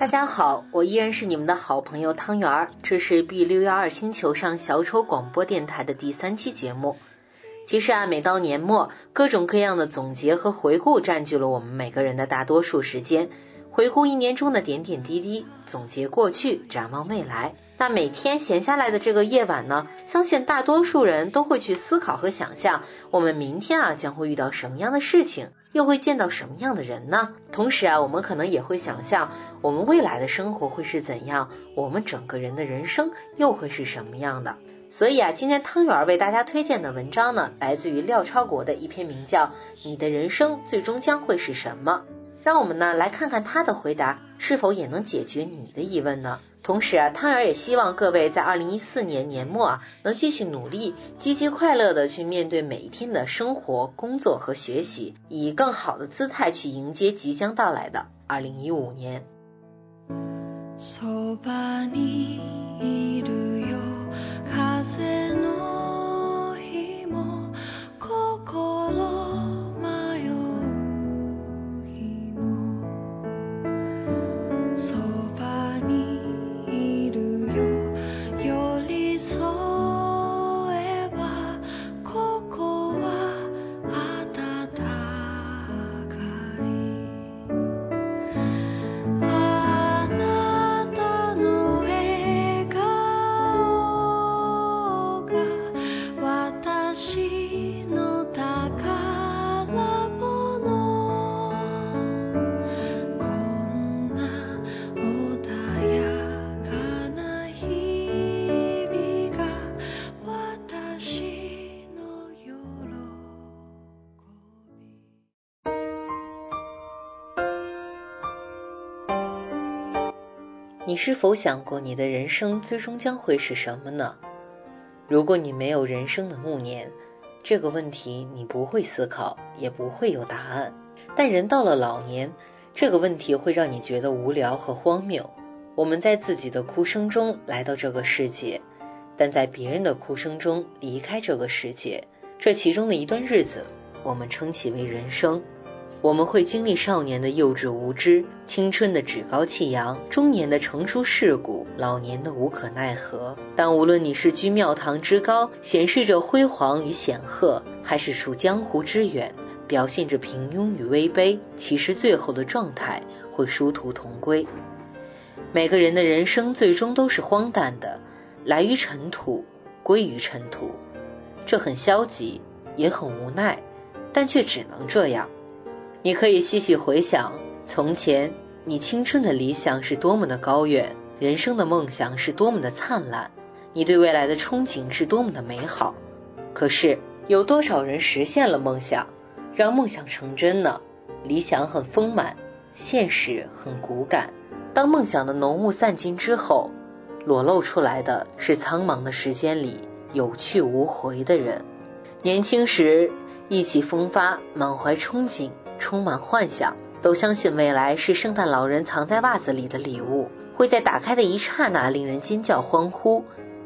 大家好，我依然是你们的好朋友汤圆儿，这是 B 六幺二星球上小丑广播电台的第三期节目。其实啊，每到年末，各种各样的总结和回顾占据了我们每个人的大多数时间。回顾一年中的点点滴滴，总结过去，展望未来。那每天闲下来的这个夜晚呢，相信大多数人都会去思考和想象，我们明天啊将会遇到什么样的事情，又会见到什么样的人呢？同时啊，我们可能也会想象，我们未来的生活会是怎样，我们整个人的人生又会是什么样的。所以啊，今天汤圆为大家推荐的文章呢，来自于廖超国的一篇名叫《你的人生最终将会是什么》。让我们呢来看看他的回答是否也能解决你的疑问呢？同时啊，汤圆也希望各位在二零一四年年末啊，能继续努力，积极快乐的去面对每一天的生活、工作和学习，以更好的姿态去迎接即将到来的二零一五年。你是否想过，你的人生最终将会是什么呢？如果你没有人生的暮年，这个问题你不会思考，也不会有答案。但人到了老年，这个问题会让你觉得无聊和荒谬。我们在自己的哭声中来到这个世界，但在别人的哭声中离开这个世界。这其中的一段日子，我们称其为人生。我们会经历少年的幼稚无知，青春的趾高气扬，中年的成熟世故，老年的无可奈何。但无论你是居庙堂之高，显示着辉煌与显赫，还是处江湖之远，表现着平庸与微卑，其实最后的状态会殊途同归。每个人的人生最终都是荒诞的，来于尘土，归于尘土。这很消极，也很无奈，但却只能这样。你可以细细回想，从前你青春的理想是多么的高远，人生的梦想是多么的灿烂，你对未来的憧憬是多么的美好。可是有多少人实现了梦想，让梦想成真呢？理想很丰满，现实很骨感。当梦想的浓雾散尽之后，裸露出来的是苍茫的时间里有去无回的人。年轻时意气风发，满怀憧憬。充满幻想，都相信未来是圣诞老人藏在袜子里的礼物，会在打开的一刹那令人尖叫欢呼。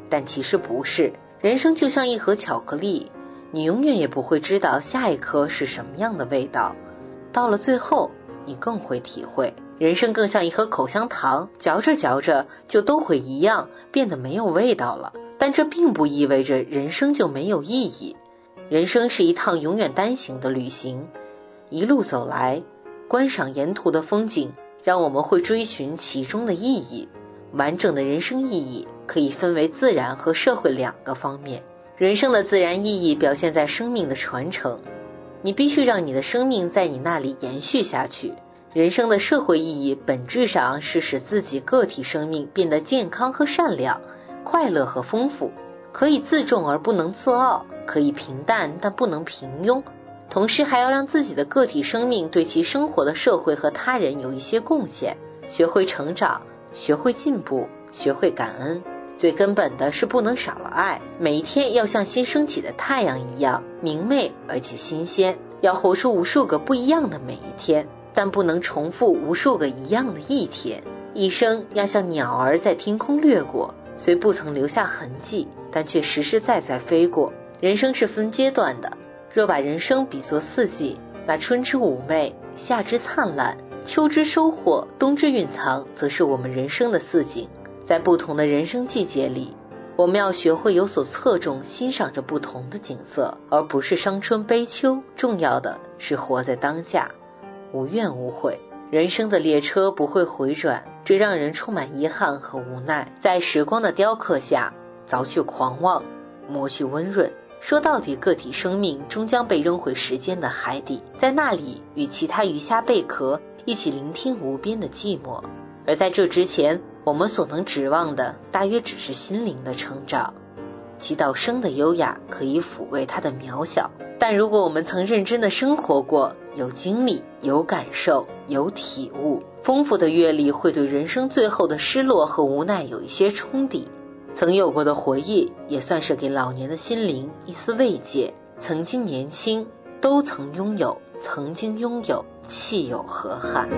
但其实不是，人生就像一盒巧克力，你永远也不会知道下一颗是什么样的味道。到了最后，你更会体会，人生更像一盒口香糖，嚼着嚼着就都会一样，变得没有味道了。但这并不意味着人生就没有意义。人生是一趟永远单行的旅行。一路走来，观赏沿途的风景，让我们会追寻其中的意义。完整的人生意义可以分为自然和社会两个方面。人生的自然意义表现在生命的传承，你必须让你的生命在你那里延续下去。人生的社会意义本质上是使自己个体生命变得健康和善良，快乐和丰富，可以自重而不能自傲，可以平淡但不能平庸。同时还要让自己的个体生命对其生活的社会和他人有一些贡献，学会成长，学会进步，学会感恩。最根本的是不能少了爱，每一天要像新升起的太阳一样明媚而且新鲜。要活出无数个不一样的每一天，但不能重复无数个一样的一天。一生要像鸟儿在天空掠过，虽不曾留下痕迹，但却实实在在飞过。人生是分阶段的。若把人生比作四季，那春之妩媚，夏之灿烂，秋之收获，冬之蕴藏，则是我们人生的四景。在不同的人生季节里，我们要学会有所侧重，欣赏着不同的景色，而不是伤春悲秋。重要的是活在当下，无怨无悔。人生的列车不会回转，这让人充满遗憾和无奈。在时光的雕刻下，凿去狂妄，磨去温润。说到底，个体生命终将被扔回时间的海底，在那里与其他鱼虾贝壳一起聆听无边的寂寞。而在这之前，我们所能指望的，大约只是心灵的成长。祈祷生的优雅可以抚慰它的渺小，但如果我们曾认真的生活过，有经历、有感受、有体悟，丰富的阅历会对人生最后的失落和无奈有一些冲抵。曾有过的回忆，也算是给老年的心灵一丝慰藉。曾经年轻，都曾拥有；曾经拥有，气有何憾？